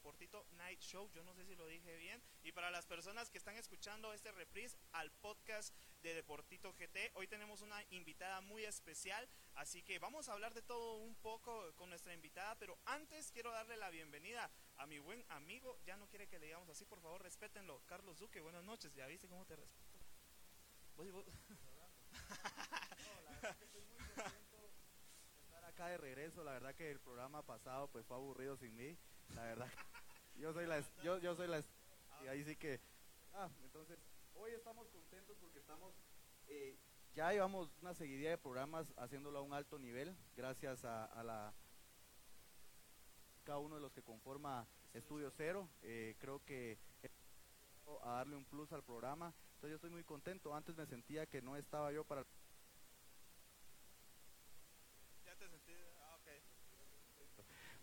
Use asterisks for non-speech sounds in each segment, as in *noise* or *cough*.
59 del Deportito Night Show. Yo no sé si lo dije bien. Y para las personas que están escuchando este reprise al podcast de Deportito GT, hoy tenemos una invitada muy especial. Así que vamos a hablar de todo un poco con nuestra invitada. Pero antes quiero darle la bienvenida a mi buen amigo. Ya no quiere que le digamos así, por favor, respétenlo. Carlos Duque, buenas noches. Ya viste cómo te respeto. Vos- vos- acá de regreso. La verdad que el programa pasado pues fue aburrido sin mí. La verdad, yo soy la yo, yo soy la y ahí sí que ah, entonces hoy estamos contentos porque estamos eh, ya llevamos una seguidilla de programas haciéndolo a un alto nivel gracias a, a la cada uno de los que conforma Estudio Cero. Eh, creo que a darle un plus al programa. Entonces yo estoy muy contento. Antes me sentía que no estaba yo para ya te sentí. Ah, ok.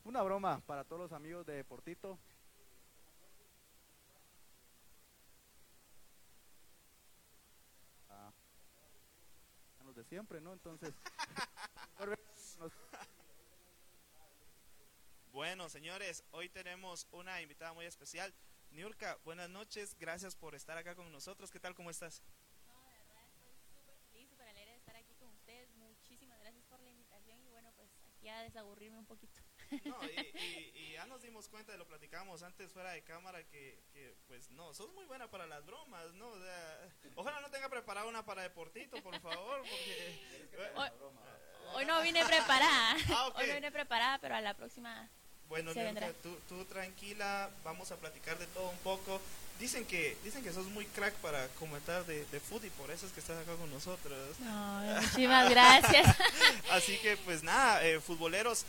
Una broma para todos los amigos de Deportito. Ah, los de siempre, ¿no? Entonces, *laughs* Bueno, señores, hoy tenemos una invitada muy especial. Niurka, buenas noches, gracias por estar acá con nosotros. ¿Qué tal? ¿Cómo estás? No, de verdad estoy súper feliz, súper alegre de estar aquí con ustedes. Muchísimas gracias por la invitación y bueno, pues aquí a desaburrirme un poquito. No, y, y- y ya nos dimos cuenta, lo platicamos antes fuera de cámara, que, que, pues no, sos muy buena para las bromas, ¿no? O sea, ojalá no tenga preparada una para Deportito, por favor, porque... Hoy, hoy no vine preparada, Ah, ok. hoy no vine preparada, pero a la próxima Bueno, vendrá. tú, tú tranquila, vamos a platicar de todo un poco. Dicen que dicen que sos muy crack para comentar de, de fútbol y por eso es que estás acá con nosotros. No, muchísimas gracias. *laughs* Así que pues nada, eh, futboleros,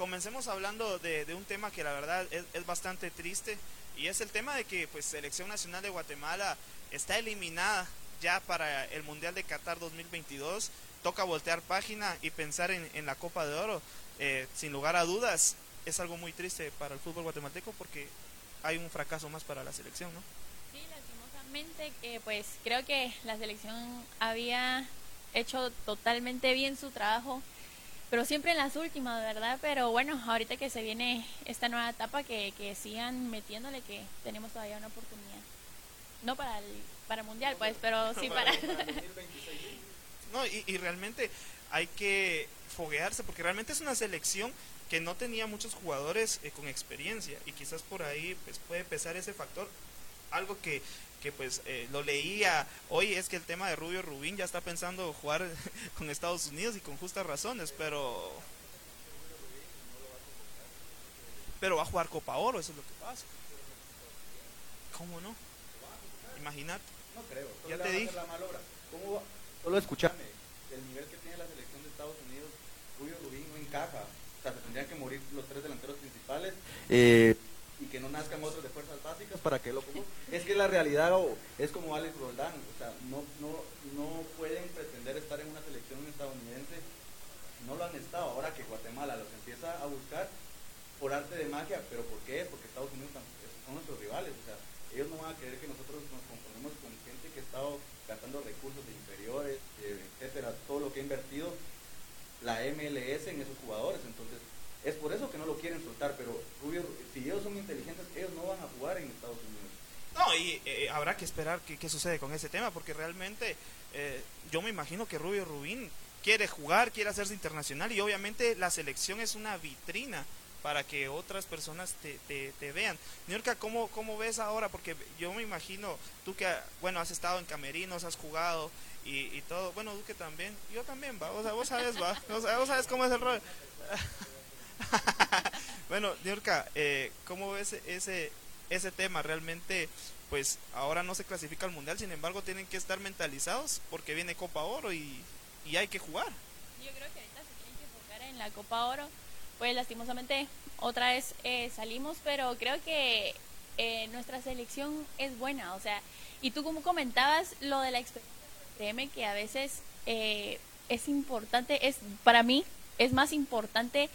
comencemos hablando de, un tema que la verdad es, bastante triste y es el tema de que pues Selección Nacional de Guatemala está eliminada ya para el Mundial de Qatar 2022. Toca voltear página y pensar en, en la Copa de Oro. Eh, sin lugar a dudas, es algo muy triste para el fútbol guatemalteco porque hay un fracaso más para la selección, ¿no? Sí, lastimosamente, eh, pues creo que la selección había hecho totalmente bien su trabajo, pero siempre en las últimas, ¿verdad? Pero bueno, ahorita que se viene esta nueva etapa, que, que sigan metiéndole, que tenemos todavía una oportunidad. No para el, para el mundial, pues, pero sí para... *laughs* No, y, y realmente hay que foguearse porque realmente es una selección que no tenía muchos jugadores eh, con experiencia y quizás por ahí pues puede pesar ese factor. Algo que, que pues eh, lo leía hoy es que el tema de Rubio Rubín ya está pensando jugar *laughs* con Estados Unidos y con justas razones, pero pero va a jugar Copa Oro, eso es lo que pasa. ¿Cómo no? Imagínate. no creo. Ya te dije. hacer la malobra. ¿Cómo va? Solo escúchame, el nivel que tiene la selección de Estados Unidos, Rubio Rubín no encaja. O sea, se tendrían que morir los tres delanteros principales. Eh, que no nazcan otros de fuerzas básicas para que lo pongan. Es que la realidad o, es como Alex Roldán, o sea, no, no, no pueden pretender estar en una selección estadounidense, no lo han estado. Ahora que Guatemala los empieza a buscar por arte de magia, pero ¿por qué? Porque Estados Unidos son nuestros rivales, o sea, ellos no van a querer que nosotros nos conformemos con gente que ha estado gastando recursos de inferiores, eh, etcétera, todo lo que ha invertido la MLS en esos jugadores, entonces es por eso que no lo quieren soltar, pero Rubio, si ellos son inteligentes, ellos no van a jugar en Estados Unidos. No, y eh, habrá que esperar qué, sucede con ese tema, porque realmente eh, yo me imagino que Rubio Rubín quiere jugar, quiere hacerse internacional y obviamente la selección es una vitrina para que otras personas te, vean. ¿cómo, ¿cómo ves ahora? Porque yo me imagino, tú que, bueno, has estado en camerinos, has jugado y, y todo, bueno, Duque también, yo también, va, o sea, vos sabes, va, o sea, vos sabes cómo es el rol. *laughs* *laughs* bueno, Niurka, eh, ¿cómo ves ese, ese tema? Realmente, pues ahora no se clasifica al mundial, sin embargo, tienen que estar mentalizados porque viene Copa Oro y, hay que jugar. Yo creo que ahorita se tienen que enfocar en la Copa Oro. Pues lastimosamente otra vez eh, salimos, pero creo que eh, nuestra selección es buena. O sea, y tú como comentabas lo de la experiencia, créeme que a veces eh, es importante, es para mí es más importante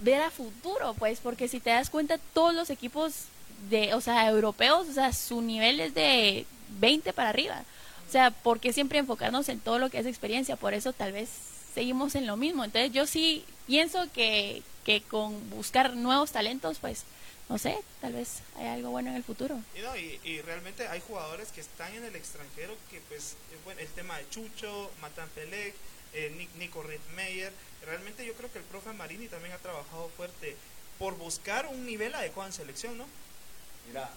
ver a futuro, pues, porque si te das cuenta, todos los equipos de, o sea, europeos, o sea, su nivel es de 20 para arriba. O sea, ¿por qué siempre enfocarnos en todo lo que es experiencia? Por eso tal vez seguimos en lo mismo. Entonces yo sí pienso que, que con buscar nuevos talentos, pues, no sé, tal vez hay algo bueno en el futuro. Y, y, y realmente hay jugadores que están en el extranjero que pues bueno, el tema de Chucho, Matan Pelec, eh, Nic- Nico Rittmeyer, realmente yo creo que el profe Marini también ha trabajado fuerte por buscar un nivel adecuado en selección, ¿no? Mira,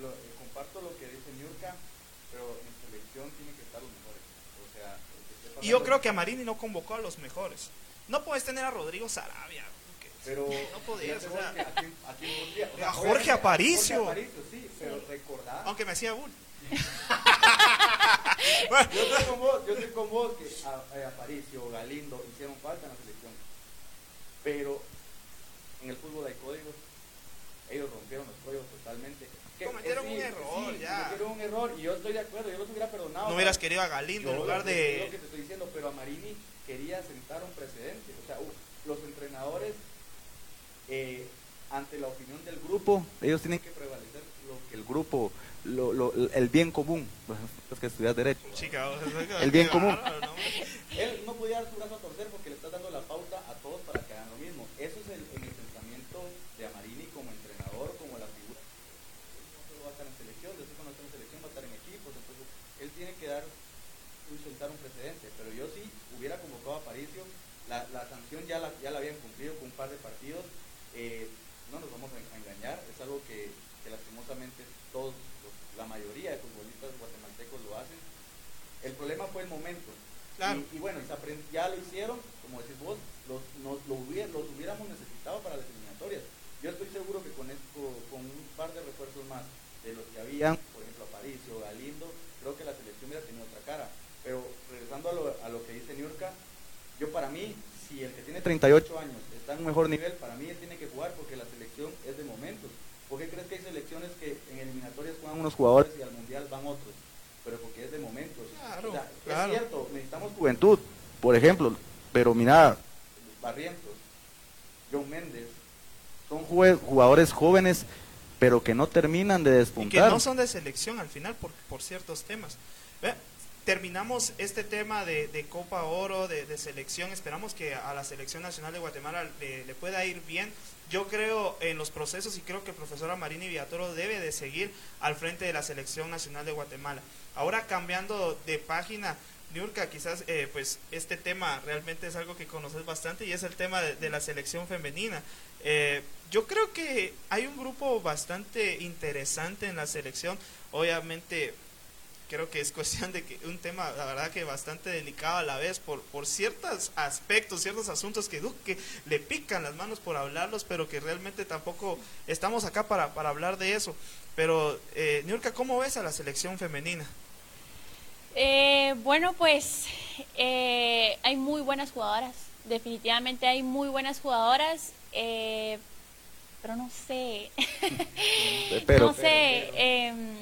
lo- eh, comparto lo que dice Niurka, pero en selección tienen que estar los mejores. O sea, Y yo creo que a Marini no convocó a los mejores. No puedes tener a Rodrigo Sarabia. Pero no podías, o sea, ¿a quién- a quién pondría? O sea, A Jorge Aparicio. Jorge Aparicio, sí, pero recordá. aunque me hacía bull. *laughs* Yo estoy con vos, yo estoy con vos que a- eh, Aparicio, Galindo hicieron falta en la selección. Pero en el fútbol hay códigos. Ellos rompieron los códigos totalmente. Que- Cometieron un error, ya. Cometieron un error y yo estoy de acuerdo, yo los hubiera perdonado. No hubieras querido a Galindo en lugar de... Lo que te estoy diciendo, pero a Marini quería sentar un precedente. O sea, u- los entrenadores, eh, ante la opinión del grupo, ellos tienen que prevalecer lo que el grupo, lo, lo- el bien común. Los que estudias Derecho. Chica, o sea, El bien común. Él no podía dar su brazo a torcer porque le está dando la pauta a todos para que hagan lo mismo. Eso es el, el pensamiento de Amarini como entrenador, como la figura. Él no solo va a estar en selección, después cuando esté en selección va a estar en equipos. Entonces, él tiene que dar un sentar un precedente. Pero yo sí hubiera convocado a Paricio. La, la sanción ya la, ya la habían cumplido con un par de partidos. Eh, no nos vamos a, a engañar. Es algo que, que lastimosamente todos, la mayoría de futbolistas guatemaltecos lo hacen. El problema fue el momento. Claro. Y, y bueno, ya lo hicieron, como decís vos, los, nos, lo hubiera- los hubiéramos necesitado para las eliminatorias. Yo estoy seguro que con, esto, con un par de refuerzos más de los que habían, por ejemplo, Aparicio, Galindo, creo que la selección hubiera tenido otra cara. Pero regresando a lo, a lo que dice Niurka, yo para mí, si el que tiene 38 años está en un mejor nivel, para mí él tiene que jugar porque la selección es de momentos. ¿Por qué crees que hay selecciones que en eliminatorias juegan unos jugadores y al mundial van otros? Pero porque es de momentos. Claro, O sea, claro. Es cierto, necesitamos juventud, por ejemplo, pero mira, Barrientos, John Méndez, son jugadores jóvenes, pero que no terminan de y que despuntar. no son de selección al final por, por ciertos temas. Ve, Terminamos este tema de, Copa Oro, de, selección. Esperamos que a la selección nacional de Guatemala le, pueda ir bien. Yo creo en los procesos y creo que el profesor Amarini Villatoro debe de seguir al frente de la selección nacional de Guatemala. Ahora cambiando de página, Niurka, quizás eh, pues este tema realmente es algo que conoces bastante y es el tema de, de la selección femenina. Eh, yo creo que hay un grupo bastante interesante en la selección. Obviamente creo que es cuestión de que un tema, la verdad que bastante delicado a la vez por, por ciertos aspectos, ciertos asuntos que, du- que le pican las manos por hablarlos, pero que realmente tampoco estamos acá para, para hablar de eso. Pero, eh, Niurka, ¿cómo ves a la selección femenina? Eh, bueno, pues eh, hay muy buenas jugadoras. Definitivamente hay muy buenas jugadoras. eh, pero no sé. *laughs* Pero- no sé. em,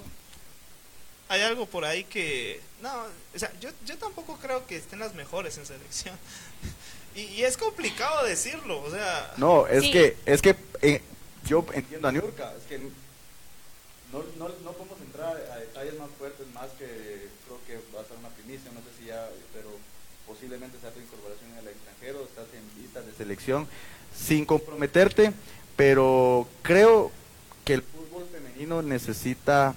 Hay algo por ahí que... No, o sea, yo, yo tampoco creo que estén las mejores en selección. *laughs* Y, y es complicado decirlo, o sea... No, es Sí. que, es que eh, yo entiendo a Niurka, es que no, no, no podemos entrar a detalles más fuertes, más que creo que va a ser una primicia, no sé si ya, pero posiblemente sea tu incorporación en el extranjero, estás en vistas de selección, sin comprometerte, pero creo que el fútbol femenino necesita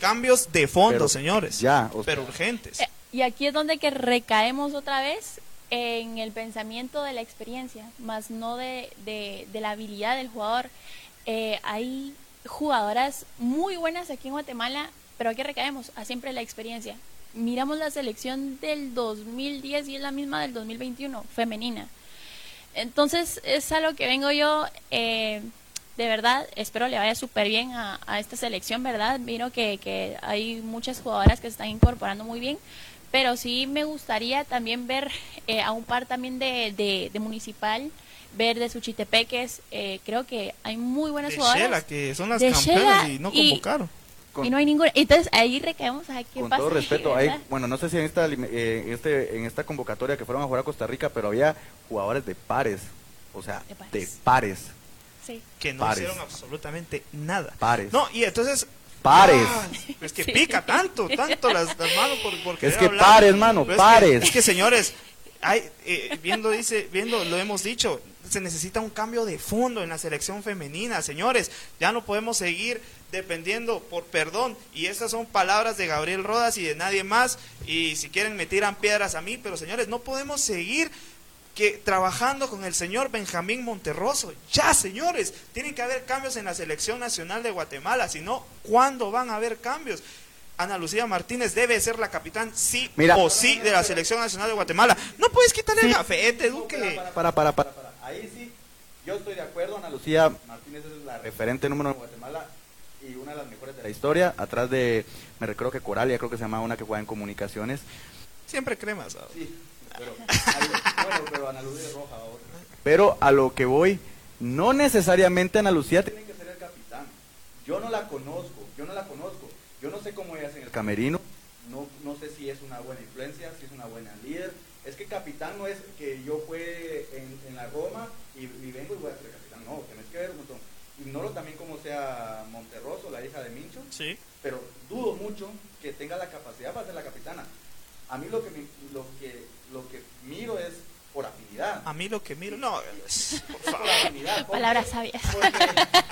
Cambios de fondo, Pero señores. ya, o pero urgentes. Eh, Y aquí es donde que recaemos otra vez en el pensamiento de la experiencia, más no de, de- de la habilidad del jugador. Eh, hay jugadoras muy buenas aquí en Guatemala, pero aquí recaemos a siempre la experiencia. Miramos la selección del 2010 y es la misma del 2021, femenina. Entonces es a lo que vengo yo. eh, de verdad, espero le vaya súper bien a, a esta selección, ¿verdad? Miro que, que hay muchas jugadoras que se están incorporando muy bien, pero sí me gustaría también ver eh, a un par también de, de, de Municipal, ver de Suchitepeques, eh, creo que hay muy buenas De jugadoras. Shela, que son las De campeonas Shela y no y- convocaron. Con- Y no hay ninguna. Entonces ahí recaemos a qué Con pasa. todo respeto, hay, bueno, no sé si en esta, eh, en este, en esta convocatoria que fueron a jugar a Costa Rica, pero había jugadores de pares, o sea, De pares. de pares, Sí. que no Pares. hicieron absolutamente nada. pares. No, y entonces... Pares. Ah, es que Sí. pica tanto, tanto las, las manos por, por *laughs* Es que hablar. pares, mano, Pero es que- pares. Es que, señores, hay, eh, viendo, dice, viendo, lo hemos dicho, se necesita un cambio de fondo en la selección femenina, señores. Ya no podemos seguir dependiendo por perdón. Y estas son palabras de Gabriel Rodas y de nadie más. Y si quieren me tiran piedras a mí, pero señores, no podemos seguir que trabajando con el señor Benjamín Monterroso. Ya, señores, tienen que haber cambios en la selección nacional de Guatemala, si no, ¿cuándo van a haber cambios? Ana Lucía Martínez debe ser la capitán sí Mira. o sí de la selección nacional de Guatemala. No puedes quitarle el gafete, Duque. Para, para, para, para, para. Ahí sí, yo estoy de acuerdo. Ana Lucía Martínez es la referente número uno de Guatemala y una de las mejores de la historia. Atrás de, me recuerdo que Coralia, creo que se llamaba una que juega en comunicaciones. Siempre cremas. ¿sabes? Sí, pero, bueno, pero Ana Lucía es roja ahora. Pero a lo que voy, no necesariamente Ana Lucía tiene que ser el capitán. Yo no la conozco, yo no la conozco. Yo no sé cómo ella es en el camerino. No, no sé si es una buena influencia, si es una buena líder. Es que capitán no es que yo fue en, en la Roma y, y vengo y voy a ser capitán. No, tenés que ver un montón. Ignoro también cómo sea Monterroso, la hija de Mincho Sí. pero dudo mucho que tenga la capacidad para ser la capitana. A mí lo que, me- lo que, lo que miro es por afinidad. A mí lo que miro, no, es- por Es por favor. afinidad. Palabras sabias. Porque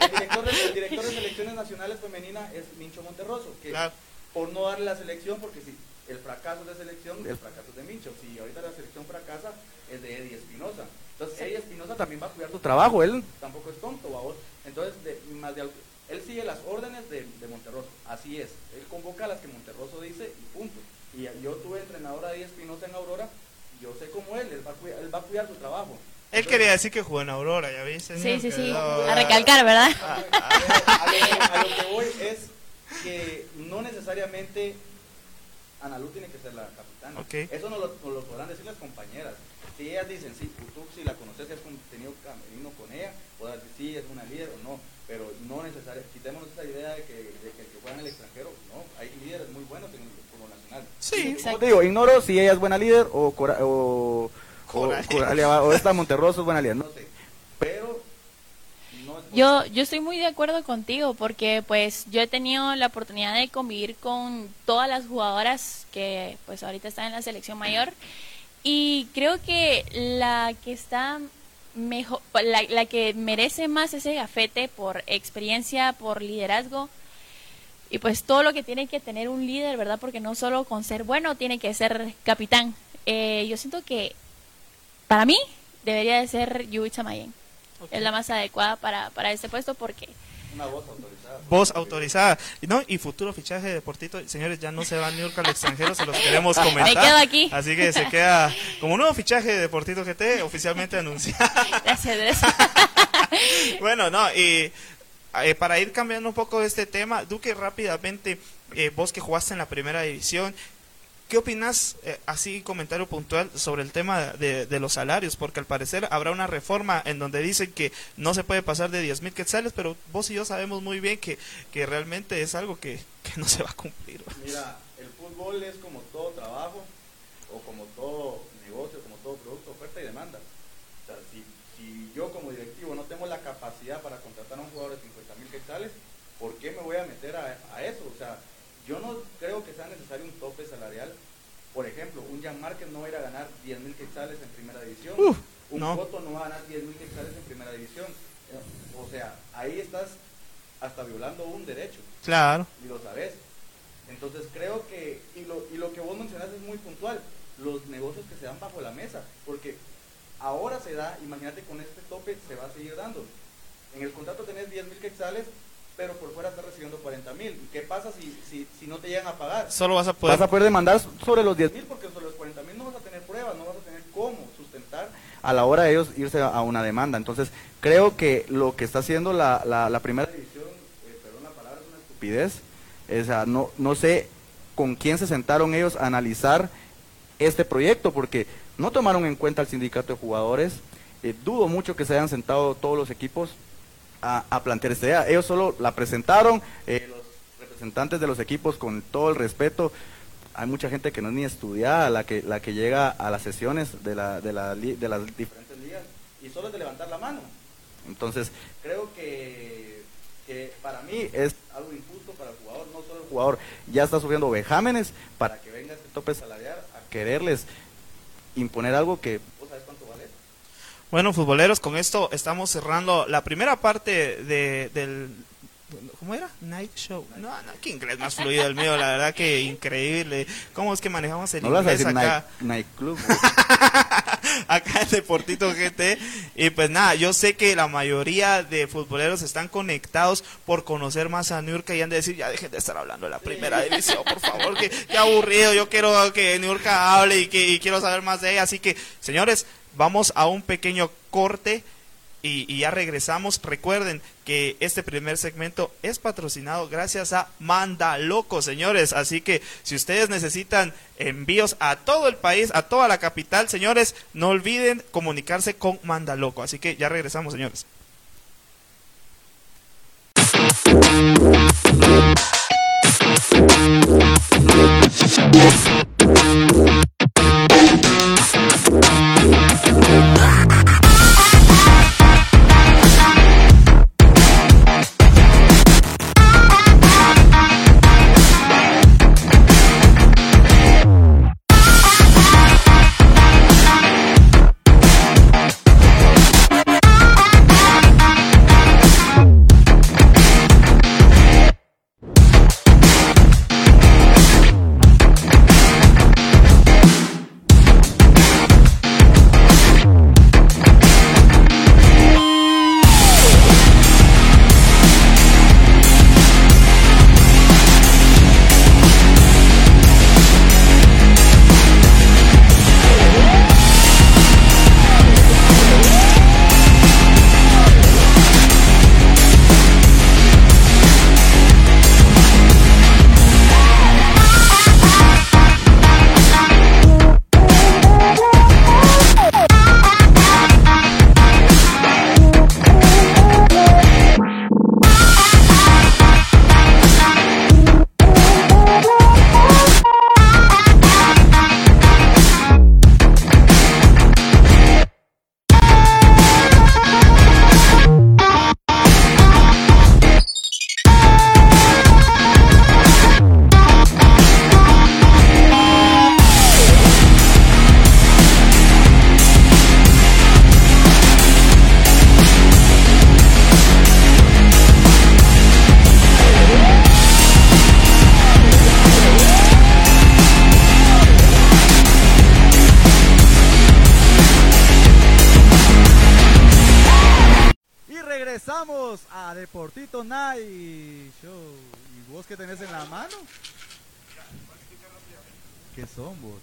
el director, de, el director de selecciones nacionales femenina es Mincho Monterroso, que Claro. por no darle la selección, porque si el fracaso de selección, el fracaso es de Mincho. Si ahorita la selección fracasa, es de Eddie Espinosa. Entonces, Eddie Espinosa también va a cuidar su trabajo. Él tampoco es tonto, ¿va? Entonces, de- más de él sigue las órdenes de, de Monterroso. Así es. Él convoca a las que Monterroso dice y punto. Y yo tuve entrenadora de Eddie Espinosa en Aurora. Yo sé cómo él, él va a cuidar, él va a cuidar su trabajo. Él quería decir que jugó en Aurora, ¿ya viste? Sí, sí, sí. Quedó- A recalcar, ¿verdad? *laughs* a, a- a lo que, a lo que voy es que no necesariamente Ana Lu tiene que ser la capitana. Eso no lo, nos lo podrán decir las compañeras. Si ellas dicen, sí, tú si la conoces, has tenido camerino con ella, podrás decir, sí, es una líder o no, pero no necesariamente, quitemos esa idea de que, de que el que juega en el extranjero, no, hay líderes muy buenos en el Sí, Como te digo, ignoro si ella es buena líder o, Cora- o, o, esta *laughs* Monterroso es buena líder, no sé, pero no es Yo, yo estoy muy de acuerdo contigo porque pues yo he tenido la oportunidad de convivir con todas las jugadoras que pues ahorita están en la selección mayor y creo que la que está mejor, la, la que merece más ese gafete por experiencia, por liderazgo y pues todo lo que tiene que tener un líder, ¿verdad? Porque no solo con ser bueno tiene que ser capitán. Eh, yo siento que para mí debería de ser Yubitsa Mayen Ok. es la más adecuada para, para este puesto porque una voz autorizada. Voz autorizada. Y No, y futuro fichaje de Deportito. Señores, ya no se va New York al extranjero, se los queremos comentar. Me quedo aquí. Así que se queda como nuevo fichaje de Deportito GT oficialmente anunciado. *laughs* gracias eso. *laughs* bueno, no, y eh, para ir cambiando un poco este tema, Duque, rápidamente, eh, vos que jugaste en la primera división, ¿qué opinas, eh, así comentario puntual, sobre el tema de, de los salarios? Porque al parecer habrá una reforma en donde dicen que no se puede pasar de 10 mil quetzales, pero vos y yo sabemos muy bien que, que realmente es algo que, que no se va a cumplir. Mira, el fútbol es como todo trabajo o como todo negocio, como todo producto, oferta y demanda. O sea, si, si yo como directivo no tengo la capacidad para contratar a un jugador de 50 mil quetzales, ¿por qué me voy a meter a, a eso? O sea, yo no creo que sea necesario un tope salarial. Por ejemplo, un Jan Márquez no va a ir a ganar 10 mil quetzales en primera división. Uf, un no. Coto no va a ganar 10 mil quetzales en primera división. Eh, O sea, ahí estás hasta violando un derecho Claro. y lo sabes. Entonces creo que, y lo, y lo que vos mencionas es muy puntual, los negocios que se dan bajo la mesa, porque ahora se da, imagínate con este tope se va a seguir dando. En el contrato tenés 10 mil quetzales, pero por fuera estás recibiendo 40 mil. ¿Y qué pasa si, si, si no te llegan a pagar? Solo vas a poder... Vas a poder demandar sobre los 10 mil porque sobre los 40 mil no vas a tener pruebas, no vas a tener cómo sustentar a la hora de ellos irse a una demanda. Entonces, creo que lo que está haciendo la, la, la primera división, eh, perdón la palabra, es una estupidez. O sea, no, no sé con quién se sentaron ellos a analizar este proyecto, porque no tomaron en cuenta el sindicato de jugadores. Eh, dudo mucho que se hayan sentado todos los equipos a, plantear esta idea. Ellos solo la presentaron, eh, los representantes de los equipos con todo el respeto. Hay mucha gente que no es ni estudiada, la que, la que llega a las sesiones de, la, de, la de las diferentes ligas y solo es de levantar la mano. Entonces, creo que, que para mí es algo injusto para el jugador. No solo el jugador ya está sufriendo vejámenes para que venga este tope salarial a quererles imponer algo que, ¿vos sabes cuánto vale? Bueno, futboleros, con esto estamos cerrando la primera parte de, del... ¿Cómo era? Night Show. No, no, qué inglés más fluido el mío, la verdad que increíble. ¿Cómo es que manejamos el No inglés acá? night, nightclub. *laughs* acá en Deportito GT. Y pues nada, yo sé que la mayoría de futboleros están conectados por conocer más a Niurka y han de decir, ya dejen de estar hablando de la primera división, por favor, que, que aburrido, yo quiero que Niurka hable y que y quiero saber más de ella. Así que, señores, vamos a un pequeño corte. Y, ya regresamos. Recuerden que este primer segmento es patrocinado gracias a Manda Loco, señores. Así que si ustedes necesitan envíos a todo el país, a toda la capital, señores, no olviden comunicarse con Manda Loco. Así que ya regresamos, señores.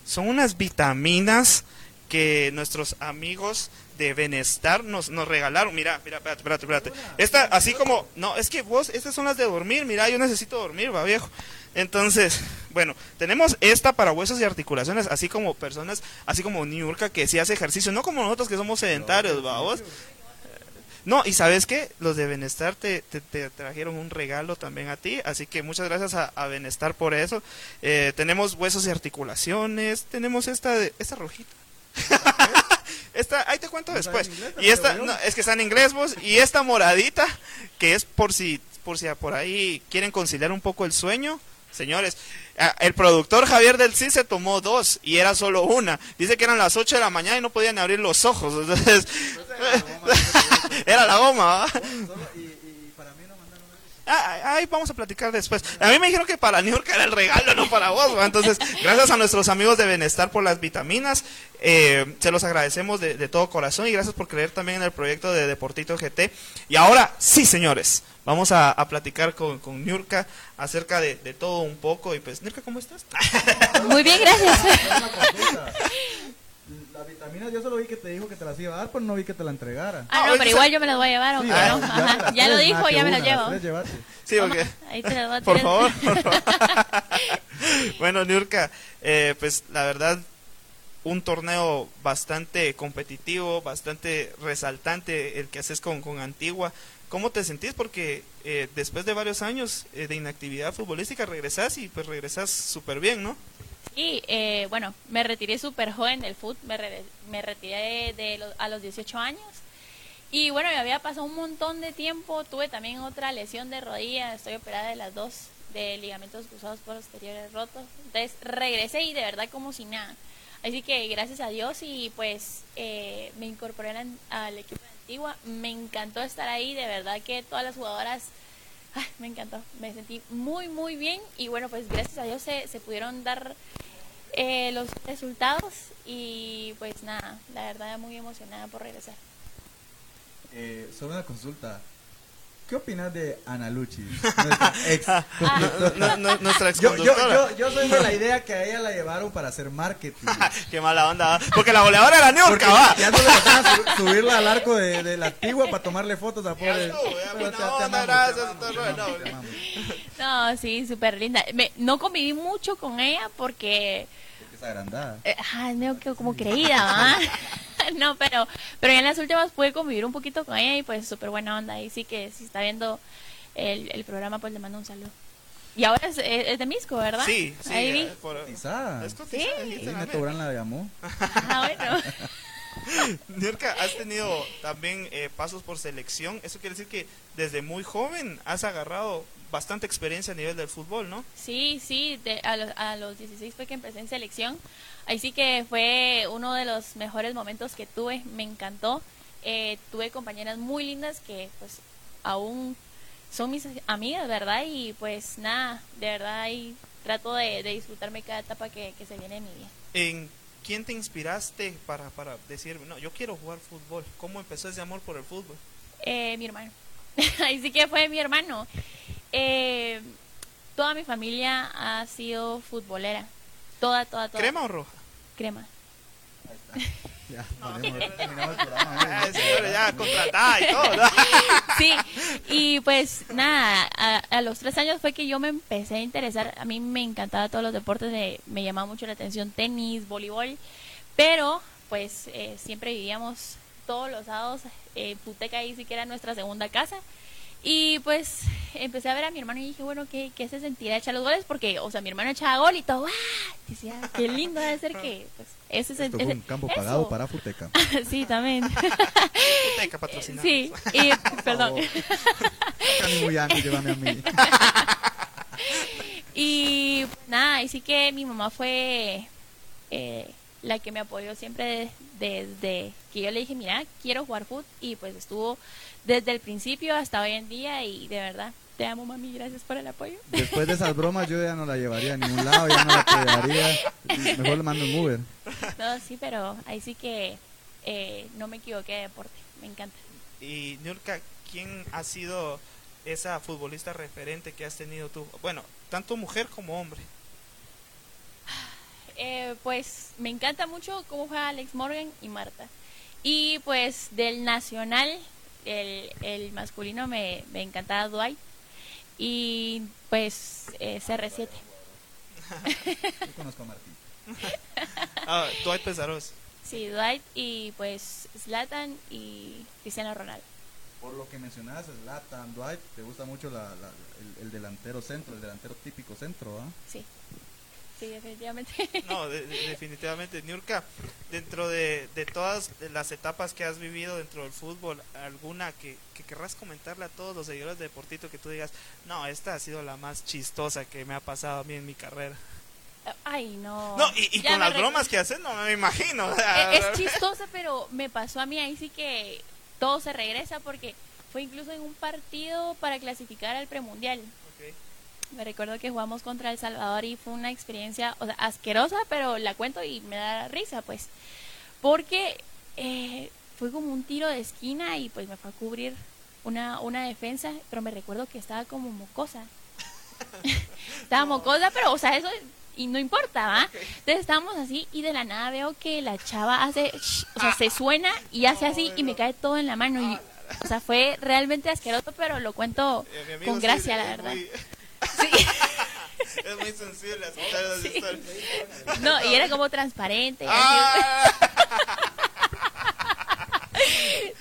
Son unas vitaminas que nuestros amigos de Benestar nos, nos regalaron. Mira, mira, espérate, espérate, espérate. Esta, así como, no, es que vos, estas son las de dormir. Mira, yo necesito dormir, va viejo. Entonces, bueno, tenemos esta para huesos y articulaciones, así como personas, así como Niurka que sí hace ejercicio, no como nosotros que somos sedentarios, va vos. No, y sabes qué, los de Benestar te, te, te trajeron un regalo también a ti, así que muchas gracias a, a Benestar por eso. Eh, tenemos huesos y articulaciones, tenemos esta, de- esta rojita. *laughs* esta, ahí te cuento ¿No está después. inglés, Y esta, no, es que está en inglés vos, y esta moradita, que es por si, por si por ahí quieren conciliar un poco el sueño. Señores, ah, el productor Javier del CIN se tomó dos y era solo una. Dice que eran las 8 de la mañana y no podían abrir los ojos. *laughs* Entonces, era la goma. *laughs* Solo- y, y para mí no mandaron eso. Ah, Ahí vamos a platicar después. A mí me dijeron que para New York era el regalo, no para vos. ¿va? Entonces, gracias a nuestros amigos de Benestar por las vitaminas. Eh, se los agradecemos de, de todo corazón y gracias por creer también en el proyecto de Deportito GT. Y ahora, sí, señores, vamos a, a platicar con, con Niurka acerca de, de todo un poco. Y pues, Niurka, ¿cómo estás? Muy bien, gracias. *laughs* Una consulta. La vitamina yo solo vi que te dijo que te las iba a dar, pero no vi que te la entregara. Ah, no, pero igual yo me las voy a llevar, aunque ah, no. ya Ajá, las Ya lo dijo, que ya me las llevo. Sí, porque... Ahí te las voy a Por favor, por favor. *laughs* bueno, Niurka, eh, pues la verdad, un torneo bastante competitivo, bastante resaltante el que haces con, con Antigua. ¿Cómo te sentís? Porque eh, después de varios años eh, de inactividad futbolística regresás y pues regresás súper bien, ¿no? Y eh, bueno, me retiré súper joven del fútbol, me, re- me retiré de lo- a los 18 años. Y bueno, me había pasado un montón de tiempo, tuve también otra lesión de rodilla, estoy operada de las dos, de ligamentos cruzados posteriores rotos. Entonces regresé y de verdad como si nada. Así que gracias a Dios y pues eh, me incorporé al, al equipo de Antigua. Me encantó estar ahí, de verdad que todas las jugadoras Ay, me encantó, me sentí muy, muy bien y bueno, pues gracias a Dios se, se pudieron dar eh, los resultados y pues nada, la verdad muy emocionada por regresar. Eh, solo una consulta. ¿Qué opinas de Ana Luchi? *laughs* Nuestra ex. Ah, No- no- nuestra Yo, yo, exconductora. yo, yo soy de la idea que a ella la llevaron para hacer marketing. *laughs* Qué mala onda, ¿va? porque la goleadora era New Porque va. ya no le dejaban su- subirla al arco de, de la antigua para tomarle fotos a pobre. No. sí, súper linda. Me- no conviví mucho con ella porque Porque es agrandada. eh, ah, es medio que como creída, ¿va? *laughs* no, pero, pero en las últimas pude convivir un poquito con ella y pues súper buena onda. Y sí que si está viendo el, el programa, pues le mando un saludo. Y ahora es, es- es de Misco, ¿verdad? Sí, sí. Ahí vi. eh, por- Cotizada. es cotizada, Sí. dijiste Y también. Neto Brand la llamó. Ah, bueno. *laughs* Has tenido también eh, pasos por selección. Eso quiere decir que desde muy joven has agarrado bastante experiencia a nivel del fútbol, ¿no? Sí, sí, de- a, los, a los 16 fue que empecé en selección. Ahí sí que fue uno de los mejores momentos que tuve, me encantó. Eh, tuve compañeras muy lindas que pues aún son mis amigas, ¿verdad? Y pues nada, de verdad ahí trato de, de disfrutarme cada etapa que, que se viene en mi vida. ¿En quién te inspiraste para, para decir, no, yo quiero jugar fútbol? ¿Cómo empezó ese amor por el fútbol? Eh, mi hermano. *laughs* Ahí sí que fue mi hermano. Eh, toda mi familia ha sido futbolera. Toda, toda, toda. ¿Crema o roja? Crema. *laughs* Ya, volvemos, *laughs* terminamos el programa. *laughs* Ah, señores, ya contratada y todo. ¿no? Sí, y pues nada, a, a los tres años fue que yo me empecé a interesar. A mí me encantaba todos los deportes, de, me llamaba mucho la atención tenis, voleibol, pero pues eh, siempre vivíamos todos los sábados en Puteca, ahí sí que era nuestra segunda casa. Y pues empecé a ver a mi hermano y dije, bueno, ¿qué, qué se sentirá echar los goles? Porque, o sea, mi hermano echaba gol y todo, ¡ah! Decía, qué lindo debe ser que, pues, ese Esto fue ese- un campo eso. pagado para Futeca. *laughs* sí, también. Teca patrocinada. sí, y, *laughs* perdón. Llévame a mí. *laughs* Y pues, nada, y sí que mi mamá fue eh, la que me apoyó siempre de- desde que yo le dije, mira, quiero jugar fútbol y pues estuvo desde el principio hasta hoy en día y de verdad, te amo mami, gracias por el apoyo. Después de esas bromas yo ya no la llevaría a ningún lado, ya no la llevaría. Mejor le mando un Uber. No, sí, pero ahí sí que eh, no me equivoqué de deporte, me encanta. Y Niurka, ¿quién ha sido esa futbolista referente que has tenido tú? Bueno, tanto mujer como hombre. Eh, pues me encanta mucho cómo juega Alex Morgan y Marta. Y pues del nacional, el, el masculino me, me encantaba Dwight. Y pues eh, CR7. *laughs* Yo conozco a Martín. *laughs* Ah, Dwight Pesaros. Sí, Dwight y pues Zlatan y Cristiano Ronaldo. Por lo que mencionabas, Zlatan, Dwight, te gusta mucho la, la- el, el delantero centro, el delantero típico centro, ¿ah? Sí, sí, definitivamente. *laughs* No, de- de- definitivamente. Niurka, dentro de, de todas las etapas que has vivido dentro del fútbol, ¿alguna que, que querrás comentarle a todos los seguidores de Deportito que tú digas, no, esta ha sido la más chistosa que me ha pasado a mí en mi carrera? Ay, no. No, y, y con las bromas que haces, no me imagino. o sea, Eh, es *laughs* chistosa, pero me pasó a mí ahí sí que todo se regresa porque fue incluso en un partido para clasificar al premundial. Me recuerdo que jugamos contra El Salvador y fue una experiencia, o sea, asquerosa, pero la cuento y me da risa, pues. Porque eh, fue como un tiro de esquina y pues me fue a cubrir una, una defensa, pero me recuerdo que estaba como mocosa. *laughs* estaba mocosa, pero, o sea, eso y no importa, ¿va? Entonces estábamos así y de la nada veo que la chava hace, sh- o sea, se suena y hace así y me cae todo en la mano. Y, o sea, fue realmente asqueroso, pero lo cuento Eh, con gracia, sí, la verdad. muy- Sí. *laughs* es muy sensible a escuchar Sí. historias. No, y era como transparente. y. Ah.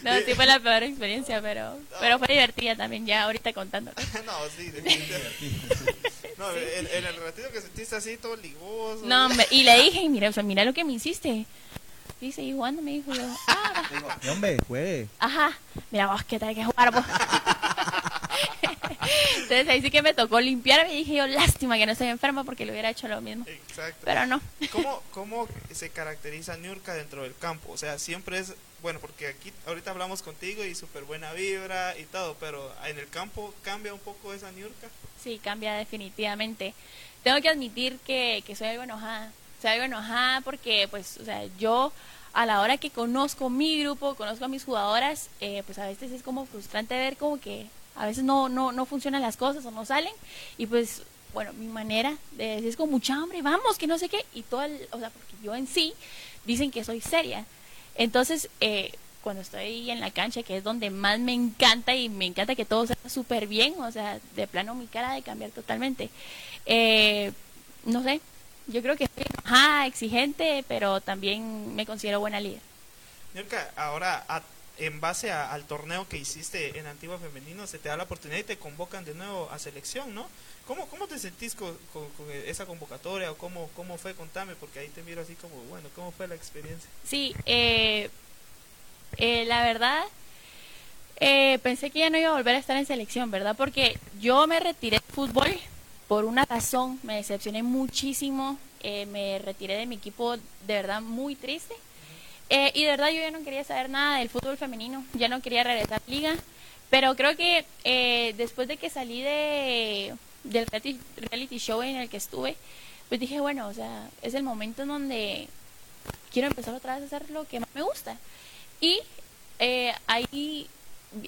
No, sí fue la peor experiencia, pero, pero fue divertida también, ya ahorita contando. *laughs* No, sí, definitivamente. No, en, en el ratito que sentiste así, todo ligoso. No, hombre, y le dije, mira, o sea, mira lo que me hiciste. Y seguí jugando, me dijo yo, ah. Y, hombre, juegue. ajá, mira vos que tenés que jugar vos. *laughs* Entonces ahí sí que me tocó limpiarme y dije yo, lástima que no estoy enferma porque le hubiera hecho lo mismo. Exacto. Pero no. ¿Cómo, ¿Cómo se caracteriza Niurka dentro del campo? O sea, siempre es, bueno, porque aquí ahorita hablamos contigo y súper buena vibra y todo, pero en el campo cambia un poco esa Niurka. Sí, cambia definitivamente. Tengo que admitir que, que soy algo enojada. Soy algo enojada porque, pues, o sea, yo a la hora que conozco mi grupo, conozco a mis jugadoras, eh, pues a veces es como frustrante ver como que a veces no, no, no funcionan las cosas o no salen. Y pues, bueno, mi manera de decir es con mucha hambre, vamos, que no sé qué. Y todo el, o sea, porque yo en sí dicen que soy seria. Entonces, eh, cuando estoy en la cancha, que es donde más me encanta y me encanta que todo salga súper bien, o sea, de plano mi cara de cambiar totalmente. Eh, no sé, yo creo que soy enojada, exigente, pero también me considero buena líder. Niurka, ahora en base a- al torneo que hiciste en Antigua Femenino, se te da la oportunidad y te convocan de nuevo a selección, ¿no? ¿Cómo, cómo te sentís con, con- con esa convocatoria o cómo, cómo fue? Contame, porque ahí te miro así como, bueno, ¿cómo fue la experiencia? Sí, eh, eh, la verdad, eh, pensé que ya no iba a volver a estar en selección, ¿verdad? Porque yo me retiré del fútbol por una razón, me decepcioné muchísimo, eh, me retiré de mi equipo de verdad muy triste. Eh, y de verdad yo ya no quería saber nada del fútbol femenino, ya no quería regresar a liga, pero creo que eh, después de que salí de, del reality, reality show en el que estuve, pues dije, bueno, o sea, es el momento en donde quiero empezar otra vez a hacer lo que más me gusta. Y eh, ahí,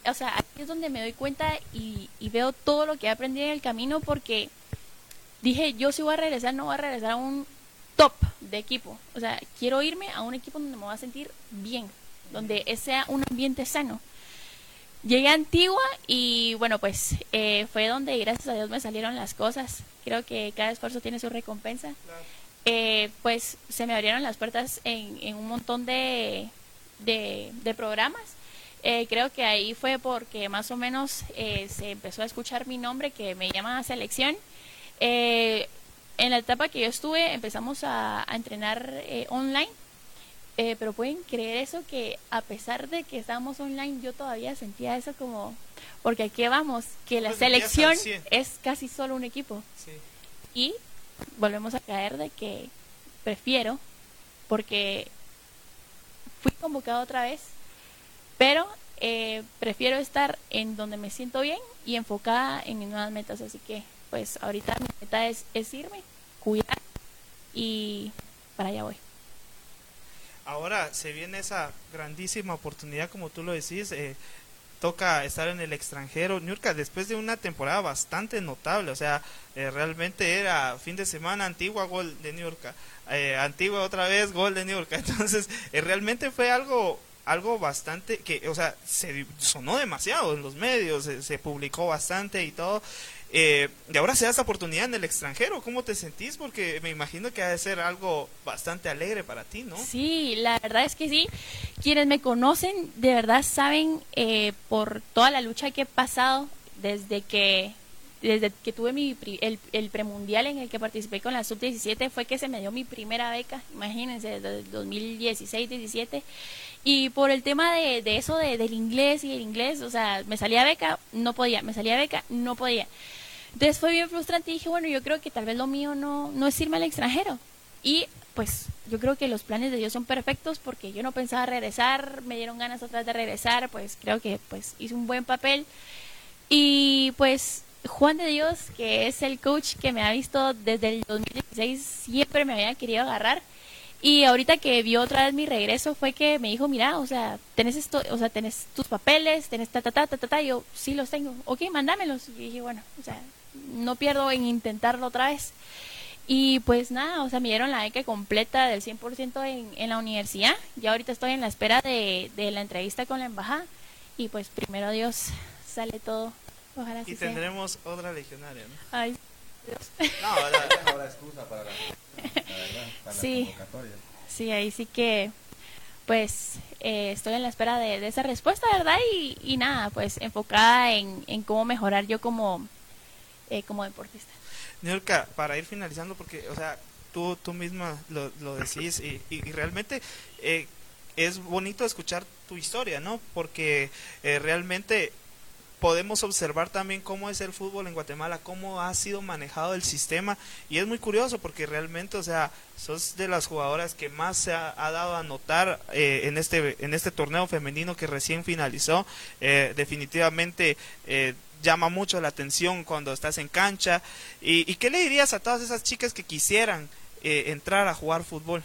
o sea, ahí es donde me doy cuenta y, y veo todo lo que he aprendido en el camino porque dije, yo si voy a regresar, no voy a regresar a un top de equipo. O sea, quiero irme a un equipo donde me voy a sentir bien, donde sea un ambiente sano. Llegué a Antigua y bueno, pues eh, fue donde gracias a Dios me salieron las cosas. Creo que cada esfuerzo tiene su recompensa. Eh, pues se me abrieron las puertas en, un montón de, de, programas. Eh, creo que ahí fue porque más o menos eh, se empezó a escuchar mi nombre que me llaman a selección. En la etapa que yo estuve empezamos a, a entrenar eh, online, eh, pero pueden creer eso que a pesar de que estábamos online yo todavía sentía eso como, porque aquí vamos, que la Pues selección 100. es casi solo un equipo Sí. y volvemos a caer de que prefiero porque fui convocado otra vez pero eh, prefiero estar en donde me siento bien y enfocada en mis nuevas metas así que pues ahorita mi meta es, es irme cuidar y para allá voy Ahora se viene esa grandísima oportunidad, como tú lo decís, eh, toca estar en el extranjero. Niurka, después de una temporada bastante notable, o sea, eh, realmente era fin de semana antigua gol de Niurka, eh, antigua otra vez gol de Niurka, *laughs* entonces eh, realmente fue algo algo bastante que, o sea, se sonó demasiado en los medios, se, se publicó bastante y todo. Eh, y ahora se da esta oportunidad en el extranjero. ¿Cómo te sentís? Porque me imagino que ha de ser algo bastante alegre para ti, ¿no? Sí, la verdad es que sí. Quienes me conocen de verdad saben eh, por toda la lucha que he pasado desde que desde que tuve mi el, el premundial en el que participé con la sub-17 fue que se me dio mi primera beca, imagínense, desde 2016-17. Y por el tema de, de eso de- del inglés y el inglés, o sea, me salía beca, no podía, me salía beca, no podía. Entonces fue bien frustrante y dije, bueno, yo creo que tal vez lo mío no, no es irme al extranjero. Y pues yo creo que los planes de Dios son perfectos porque yo no pensaba regresar, me dieron ganas vez de regresar, pues creo que pues hice un buen papel. Y pues Juan de Dios, que es el coach que me ha visto desde el 2016, siempre me había querido agarrar. Y ahorita que vio otra vez mi regreso fue que me dijo, mira, o sea, tenés esto, o sea, tenés tus papeles, tenés ta ta ta ta ta, ta. Yo sí los tengo. Ok, mándamelos. Y dije, bueno, o sea, no pierdo en intentarlo otra vez. Y pues nada, o sea, me dieron la beca completa del 100% en, en la universidad. Ya ahorita estoy en la espera de, de la entrevista con la embajada. Y pues primero Dios sale todo. Ojalá Y sea. tendremos otra legionaria, ¿no? Ay, No, Esa es *laughs* la excusa para la, la verdad, para Sí. la convocatoria. Sí, ahí sí que, pues, eh, estoy en la espera de, de esa respuesta, ¿verdad? Y, y nada, pues, enfocada en, en cómo mejorar yo como, eh, como deportista. Niurka, para ir finalizando, porque, o sea, tú, tú misma lo, lo decís y, y- realmente eh, es bonito escuchar tu historia, ¿no? Porque eh, realmente podemos observar también cómo es el fútbol en Guatemala, cómo ha sido manejado el sistema y es muy curioso porque realmente, o sea, sos de las jugadoras que más se ha, ha dado a notar eh, en este en este torneo femenino que recién finalizó. Eh, definitivamente llama mucho la atención cuando estás en cancha. ¿Y, y qué le dirías a todas esas chicas que quisieran eh, entrar a jugar fútbol?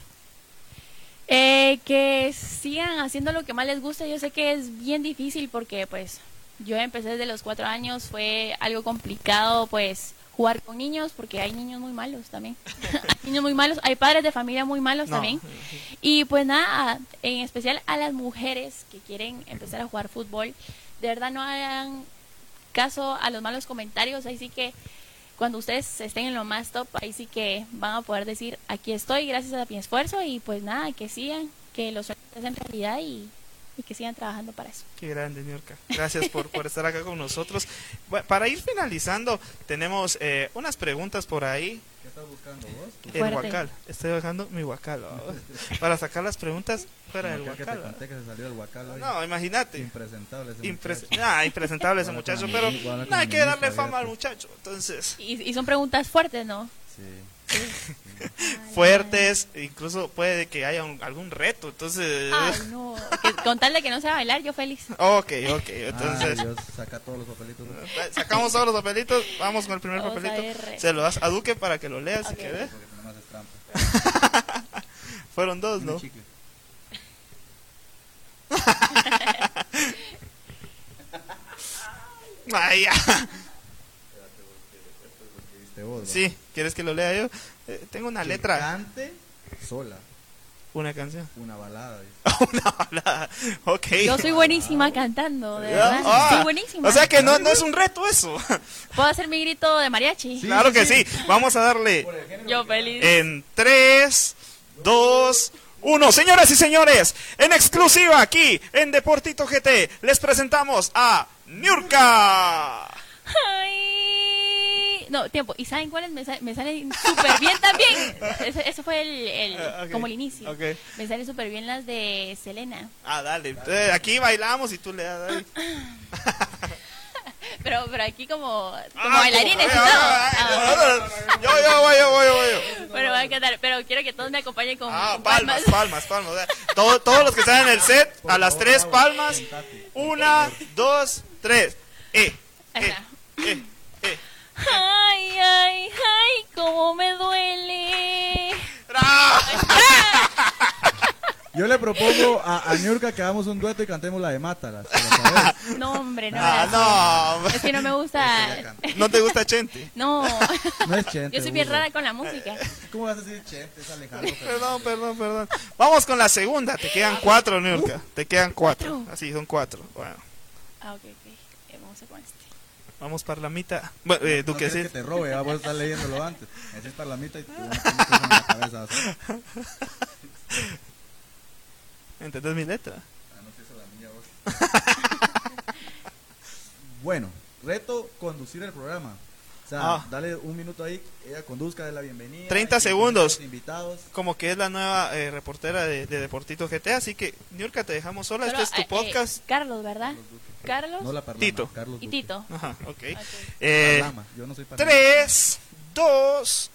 Eh, que sigan haciendo lo que más les gusta. Yo sé que es bien difícil porque, pues, yo empecé desde los cuatro años. Fue algo complicado, pues, jugar con niños porque hay niños muy malos también. *laughs* hay niños muy malos, hay padres de familia muy malos No. también. Y pues nada, en especial a las mujeres que quieren empezar a jugar fútbol, de verdad no hagan caso a los malos comentarios. Ahí sí que cuando ustedes estén en lo más top, ahí sí que van a poder decir, aquí estoy gracias a mi esfuerzo y pues nada, que sigan, que los sueños hacen realidad y, y que sigan trabajando para eso. Qué grande, Niurka. Gracias por, por estar acá con nosotros. Bueno, para ir finalizando, tenemos eh, unas preguntas por ahí. ¿Qué estás buscando vos? El Fuerte. huacal. Estoy bajando mi huacal. vamos. para sacar las preguntas fuera del huacal. conté que se salió el huacal hoy. No, imagínate. Impresentable ese Impres- muchacho. ah, impresentable ese muchacho, pero no hay que darle fama al abierto. muchacho. Entonces, Y, y son preguntas fuertes, ¿no? Sí. *laughs* fuertes, incluso puede que haya un- algún reto. Entonces, Ay, no. Que- con tal de que no sea bailar, yo feliz. ok, ok. Ay, Entonces, Dios, saca todos los papelitos. sacamos todos los papelitos. Vamos con el primer Vamos a papelito. ver. Se lo das a Duque para que lo leas si Ok. querés. Porque trampa. *laughs* Fueron dos, ¿no? chicle. *laughs* Ay, ya. Sí, ¿quieres que lo lea yo? Eh, tengo una Que letra, Cante sola. una canción. Una balada. *laughs* una balada. Ok. Yo soy buenísima cantando, de verdad. ah, soy buenísima. O sea que no, no es un reto eso. *laughs* ¿Puedo hacer mi grito de mariachi? claro que sí. Vamos a darle Yo feliz. en 3, 2, 1. Señoras y señores, en exclusiva aquí en Deportito GT, les presentamos a Niurka. Ay. No, tiempo. ¿Y saben cuáles me, sa- me salen súper bien también? *laughs* Ese fue el, el- Ah, como el inicio. Me salen súper bien las de Selena. Ah, dale. Eh, aquí bailamos y tú le das. *laughs* Pero, pero aquí como, como Ah, bailarines y como- ah, Ah, ah, Yo, yo, voy, yo, voy, yo, voy. yo. Bueno, voy a cantar, pero quiero que todos me acompañen con Ah, palmas, palmas, palmas. O sea, todo- todos los que están en el set, a las tres palmas. Una, dos, tres. Eh, eh, eh. Ay, ay, ay, cómo me duele. Yo le propongo a, a Niurka que hagamos un dueto y cantemos la de Mátalas. ¿lo sabes? No, hombre, no. Ah, no. Es que no me gusta. ¿No te gusta Chente? No. No es Chente. Yo soy bien rara con la música. ¿Cómo vas a decir Chente? Es Alejandro. Perdón, perdón, perdón. Vamos con la segunda. Te quedan cuatro, Nurka. Te quedan cuatro. Así, son cuatro. Bueno, Ah, ok, ok. Eh, vamos a con este. Vamos para la mitad. Bueno, eh, No Duque, sí. que te robe, ah, vos estás leyéndolo antes. Ese es para la mitad y no eso en la cabeza. *laughs* ¿Entendés mi letra? Ah, no sé, esa es la mía, vos. *laughs* Bueno, reto conducir el programa. O sea, Ah. dale un minuto ahí, ella conduzca de la bienvenida. 30 y segundos. Invitados. Como que es la nueva eh, reportera de, de Deportito GT. Así que, Nurka, te dejamos sola. Solo, este es tu eh, podcast. eh, Carlos, ¿verdad? Carlos No la parlama, Tito. Carlos y. Tito. Ajá, ok. Ok. Eh, yo no soy parlama. 3, 2,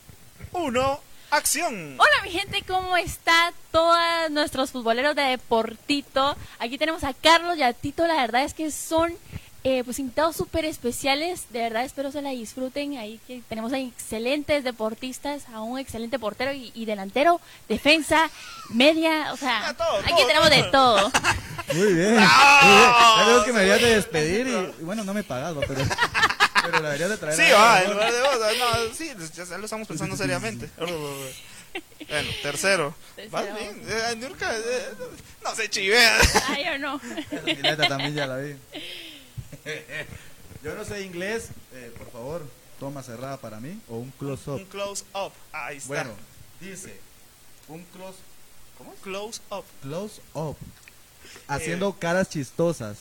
1, acción. Hola mi gente, ¿cómo está? Todos nuestros futboleros de Deportito. Aquí tenemos a Carlos y a Tito. La verdad es que son eh, pues invitados súper especiales. De verdad espero se la disfruten. Ahí que tenemos a excelentes deportistas, a un excelente portero y, y delantero, defensa, media. O sea, Ah, todo, aquí todo, tenemos de todo. Muy bien. ¡Bravo! *laughs* Muy bien. Ya veo que me deberías de despedir y, y bueno, no me pagas, ¿va? pero, pero la deberías de traer. Sí, va, en lugar de vos. No, sí, ya lo estamos pensando seriamente. *laughs* Bueno, tercero. Vas bien. Eh, Nurka, eh, no se chivea. Ay, yo no. Mileta también ya la vi. Yo no sé inglés, eh, por favor. toma cerrada para mí o un close Un up. close up. Ahí está. Bueno, dice un close ¿Cómo? Close up. close up haciendo caras chistosas.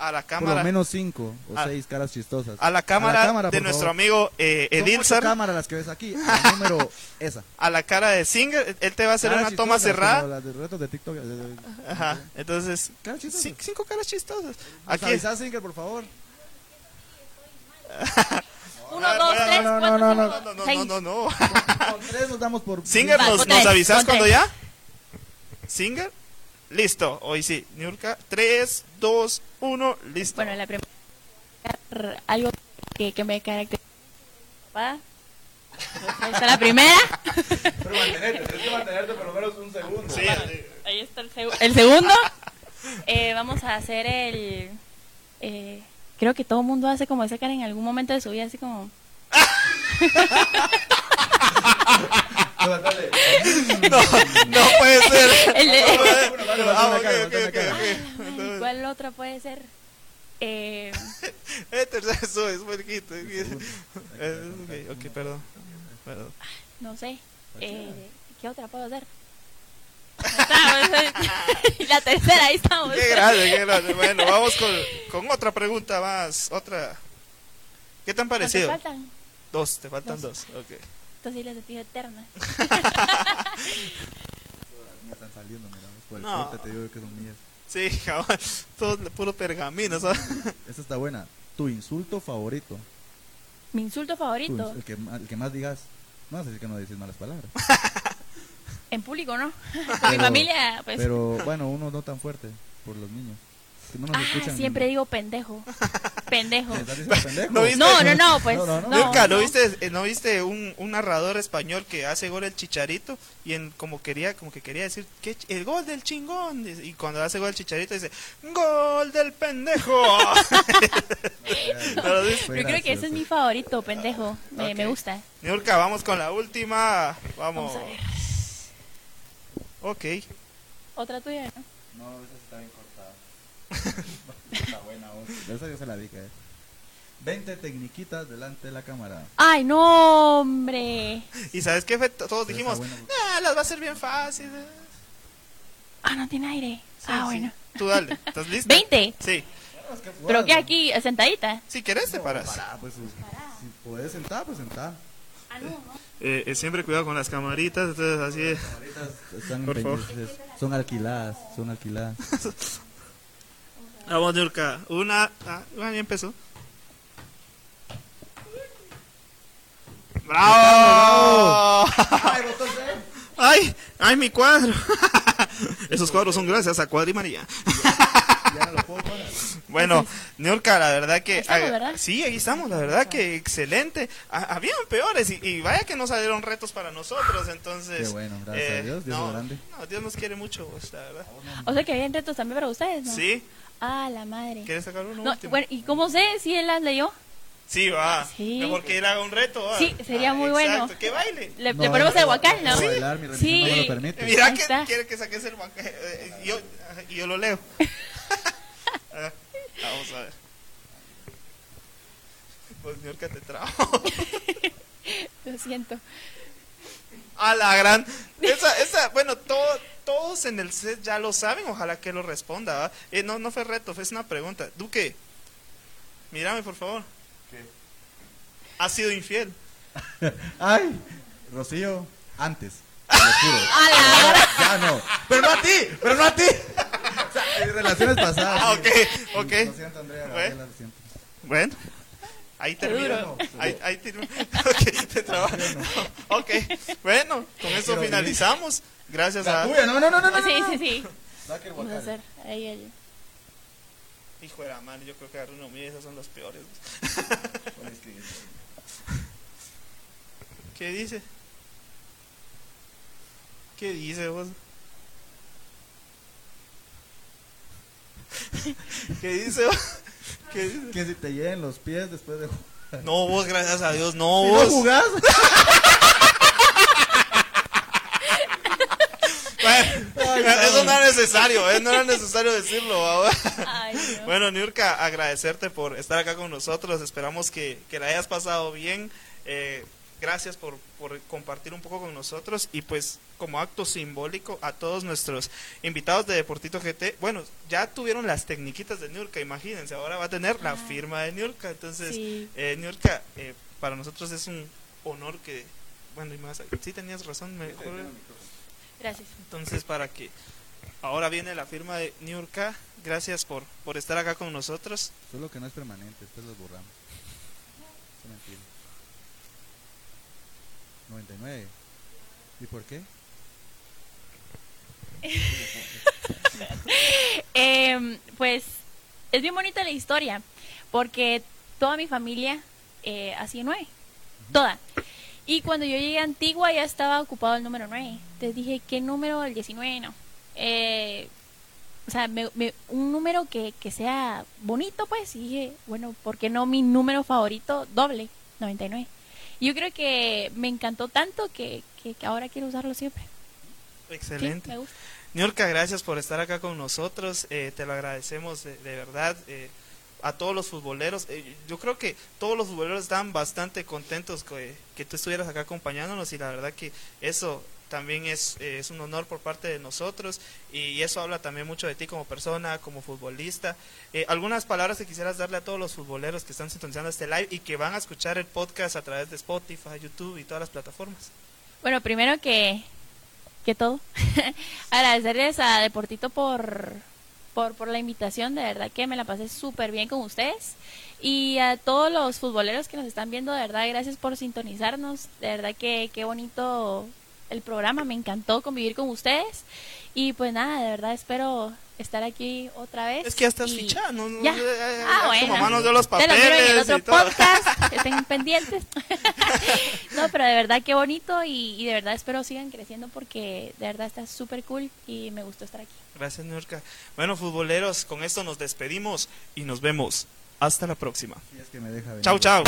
A la Por cámara. lo menos cinco o A- seis caras chistosas. a la cámara, cámara, de por nuestro favor. amigo eh, Son Edilzar. cámaras las que ves aquí. *laughs* Número esa. A la cara de Singer. Él te va a hacer Caras una toma cerrada. las de retos de TikTok. Ajá. Entonces, Caras chistosas. cin- cinco caras chistosas. Aquí. Singer, por favor. *laughs* Uno, ver, dos, tres, no, no, cuatro, no, cinco, No, no, no, seis. no, no, no. Con tres nos damos por. Singer, ¿nos, avisas cuando ya? Singer. Listo. Hoy sí. Niurka. 3, 2, 1. Listo. Bueno, la primera. Algo que, que me caracteriza. Papá. Ahí está la primera. Pero mantenerte, tienes que mantenerte por lo menos un segundo. Sí, Ahí está el, segu- el segundo. Eh, vamos a hacer el. eh, creo que todo el mundo hace como esa cara en algún momento de su vida, así como. *laughs* No, no puede ser. El de- Ah, vale, ok, vale, ok, vale, ok, vale. ok. Ay, ¿Cuál otra puede ser? Eh, Este es puerquito. Eh, Ok, ok, perdón. Perdón. no sé. Eh, ¿Qué otra puedo hacer? La tercera, ahí estamos. Qué grande, qué grande. Bueno, vamos con, con otra pregunta más. Otra. ¿Qué te han ¿Cuántos parecido? faltan? Dos, te faltan dos. Ok. Entonces les pido eterna. Me están saliendo, mira. Por el No. corte te digo que son mías. Sí, cabal. Todo puro pergamino, ¿sabes? Esta está buena. Tu insulto favorito. Mi insulto favorito. ins- el, que, el que más digas. No vas a decir que no dices malas palabras. *laughs* En público, ¿no? Con mi familia, pues. Pero bueno, uno no tan fuerte por los niños. Que no nos ah, escuchan. siempre digo pendejo. *laughs* Pendejo. ¿No viste? No, no, no, pues. No, no, no. no, Nunca, ¿no no. viste, eh, ¿no viste un, un narrador español que hace gol el chicharito? Y en como quería, como que quería decir que el gol del chingón. Y cuando hace gol el chicharito dice gol del pendejo. *laughs* Yo creo que ese es mi favorito, pendejo. Me, me gusta. Niurka, vamos con la última. Vamos. Vamos a ver. Ok. Otra tuya, ¿no? No, está buena, vos. Esa yo se la dije. eh. 20 tecniquitas delante de la cámara. Ay, no, hombre. ¿Y sabes qué? Todos Pero dijimos, "Ah, las va a ser bien fácil. Ah, no tiene aire. ah, Sí, bueno. sí. Tú dale, ¿estás *laughs* lista? ¿20? Sí. ¿Pero qué aquí? ¿Sentadita? Si querés, te paras. Pará, pues si, si podés sentar, pues sentar. Ah, no, no. Eh, eh, siempre cuidado con las camaritas, entonces así es. Ahorita están Por favor. Son alquiladas, son alquiladas. *laughs* Vamos, Niurka. Una. Ah, bueno, ya empezó. ¡Bravo! ¡Ay! ¡Ay, mi cuadro! *laughs* Esos cuadros son gracias a Cuadri María. Ya no lo puedo parar. Bueno, Niurka, la verdad que... Estamos, ah, ¿verdad? Sí, ahí estamos, la verdad que excelente. Ah, habían peores y, y vaya que no salieron retos para nosotros, entonces... eh, Qué bueno, gracias a Dios, Dios es no, grande. No, Dios nos quiere mucho, pues, la verdad. O sea que habían retos también para ustedes, ¿no? Sí, Ah, la madre. ¿quieres sacar uno No, último? bueno, ¿y cómo sé si él las leyó? Sí, va. Sí. Mejor que él haga un reto, va. Sí, sería muy bueno. Exacto, que baile. Le, No, le ponemos no, el guacal, ¿no? bailar, mi Sí. no me lo permite. Mira que está. quiere que saques el banca- eh, y yo, yo lo leo. *laughs* Ah, Vamos a ver. Pues Niurka te trajo. *laughs* Lo siento. A la gran. Esa, esa, bueno, todo- todos en el set ya lo saben, ojalá que lo responda. Eh, no, no fue reto, fue una pregunta. Duque, mírame por favor. ¿Has sido infiel? *laughs* Ay, Rocío, antes. te lo juro. *laughs* A la Ya no. Pero no a ti, pero no a ti. *laughs* O sea, en relaciones pasadas. Ah, sí. ok, ok. Lo siento, Andrea, Bueno. Gabriela, lo siento. Bueno, ahí termina. duro. Ahí, ahí termina. Ok, te trabajo. Ok, bueno, con eso Quiero finalizamos. Gracias La a. tuya, no, no, no, no. no, Sí, sí, sí. Vamos a hacer ahí el... Hijo de la madre, yo creo que agarré uno mío, esos son los peores. ¿Qué dice? ¿Qué dice vos? ¿Qué dice vos? ¿Qué dice? Que si te lleguen los pies después de jugar. No, vos, gracias a Dios, no, Si no vos. jugás. *laughs* Bueno, eso no era necesario, ¿eh? No era necesario decirlo. Ay, no. Bueno, Niurka, agradecerte por estar acá con nosotros. Esperamos que, que la hayas pasado bien. Eh, gracias por, por compartir un poco con nosotros. Y pues, como acto simbólico, a todos nuestros invitados de Deportito GT. Bueno, ya tuvieron las tecniquitas de Niurka, imagínense. Ahora va a tener la firma de Niurka. Entonces, Sí. eh, Niurka, eh, para nosotros es un honor que. Bueno, y más. Sí, tenías razón. Mejor, Gracias. entonces, para que ahora viene la firma de Niurka, gracias por, por estar acá con nosotros. Solo que no es permanente, después los borramos. Es mentira. 99. ¿Y por qué? *laughs* Eh, pues es bien bonita la historia, porque toda mi familia eh, hacía nueve, toda. Y cuando yo llegué a Antigua ya estaba ocupado el número 9. Entonces dije, ¿qué número? El 19, no. Eh, o sea, me- me- un número que, que sea bonito, pues. Y dije, bueno, ¿por qué no mi número favorito doble? 99. Y yo creo que me encantó tanto que, que- que ahora quiero usarlo siempre. Sí, Excelente. me gusta. Niurka, gracias por estar acá con nosotros. eh, te lo agradecemos de, de verdad. eh, a todos los futboleros. eh, yo creo que todos los futboleros están bastante contentos que, que tú estuvieras acá acompañándonos y la verdad que eso también es, eh, es un honor por parte de nosotros y eso habla también mucho de ti como persona, como futbolista. Eh, algunas palabras que quisieras darle a todos los futboleros que están sintonizando este live y que van a escuchar el podcast a través de Spotify, YouTube y todas las plataformas. Bueno, primero que, que todo, *laughs* agradecerles a Deportito por, por, por la invitación, de verdad que me la pasé súper bien con ustedes. Y a todos los futboleros que nos están viendo, de verdad, gracias por sintonizarnos, de verdad que qué bonito el programa, me encantó convivir con ustedes. Y pues nada, de verdad espero estar aquí otra vez. Es que ya estás y- fichada, no, no, Ya. eh, eh, Ah, tu bueno. mamá nos dio los Te lo miro en el papeles otro y todo. podcast, que *laughs* estén pendientes. *laughs* no, pero de verdad qué bonito y, y de verdad espero sigan creciendo porque de verdad está súper cool y me gustó estar aquí. Gracias, Nurka. Bueno, futboleros, con esto nos despedimos y nos vemos. Hasta la próxima. Si es que me deja venir. Chau, chau.